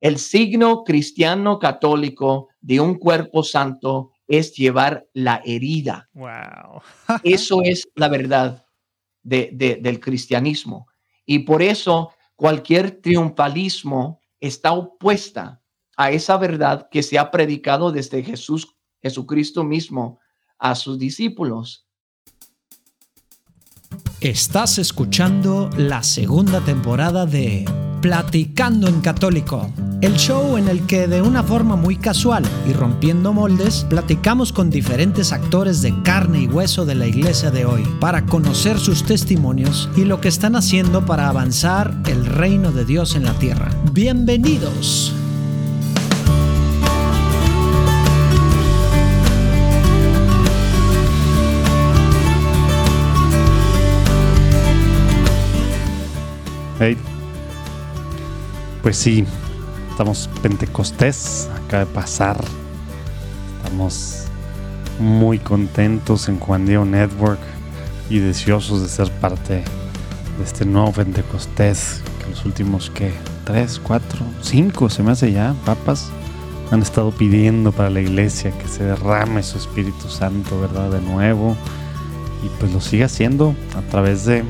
El signo cristiano católico de un cuerpo santo es llevar la herida. Wow. Eso es la verdad del cristianismo. Y por eso cualquier triunfalismo está opuesta a esa verdad que se ha predicado desde Jesús, Jesucristo mismo a sus discípulos. Estás escuchando la segunda temporada de Platicando en Católico, el show en el que de una forma muy casual y rompiendo moldes, platicamos con diferentes actores de carne y hueso de la iglesia de hoy para conocer sus testimonios y lo que están haciendo para avanzar el reino de Dios en la tierra. Bienvenidos. Hey. Pues sí, estamos Pentecostés, acaba de pasar. Estamos muy contentos en Juan Diego Network y deseosos de ser parte de este nuevo Pentecostés que los últimos que tres, cuatro, cinco se me hace ya, papas, han estado pidiendo para la iglesia que se derrame su Espíritu Santo, ¿verdad? De nuevo. Y pues lo sigue haciendo a través de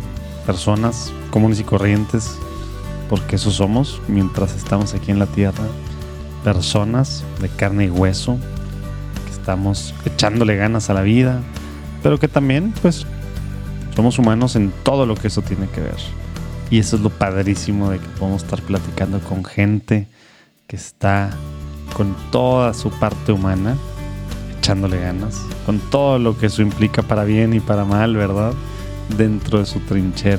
personas comunes y corrientes, porque eso somos mientras estamos aquí en la tierra, personas de carne y hueso, que estamos echándole ganas a la vida, pero que también pues somos humanos en todo lo que eso tiene que ver. Y eso es lo padrísimo de que podemos estar platicando con gente que está con toda su parte humana, echándole ganas, con todo lo que eso implica para bien y para mal, ¿verdad? Dentro de su trinchera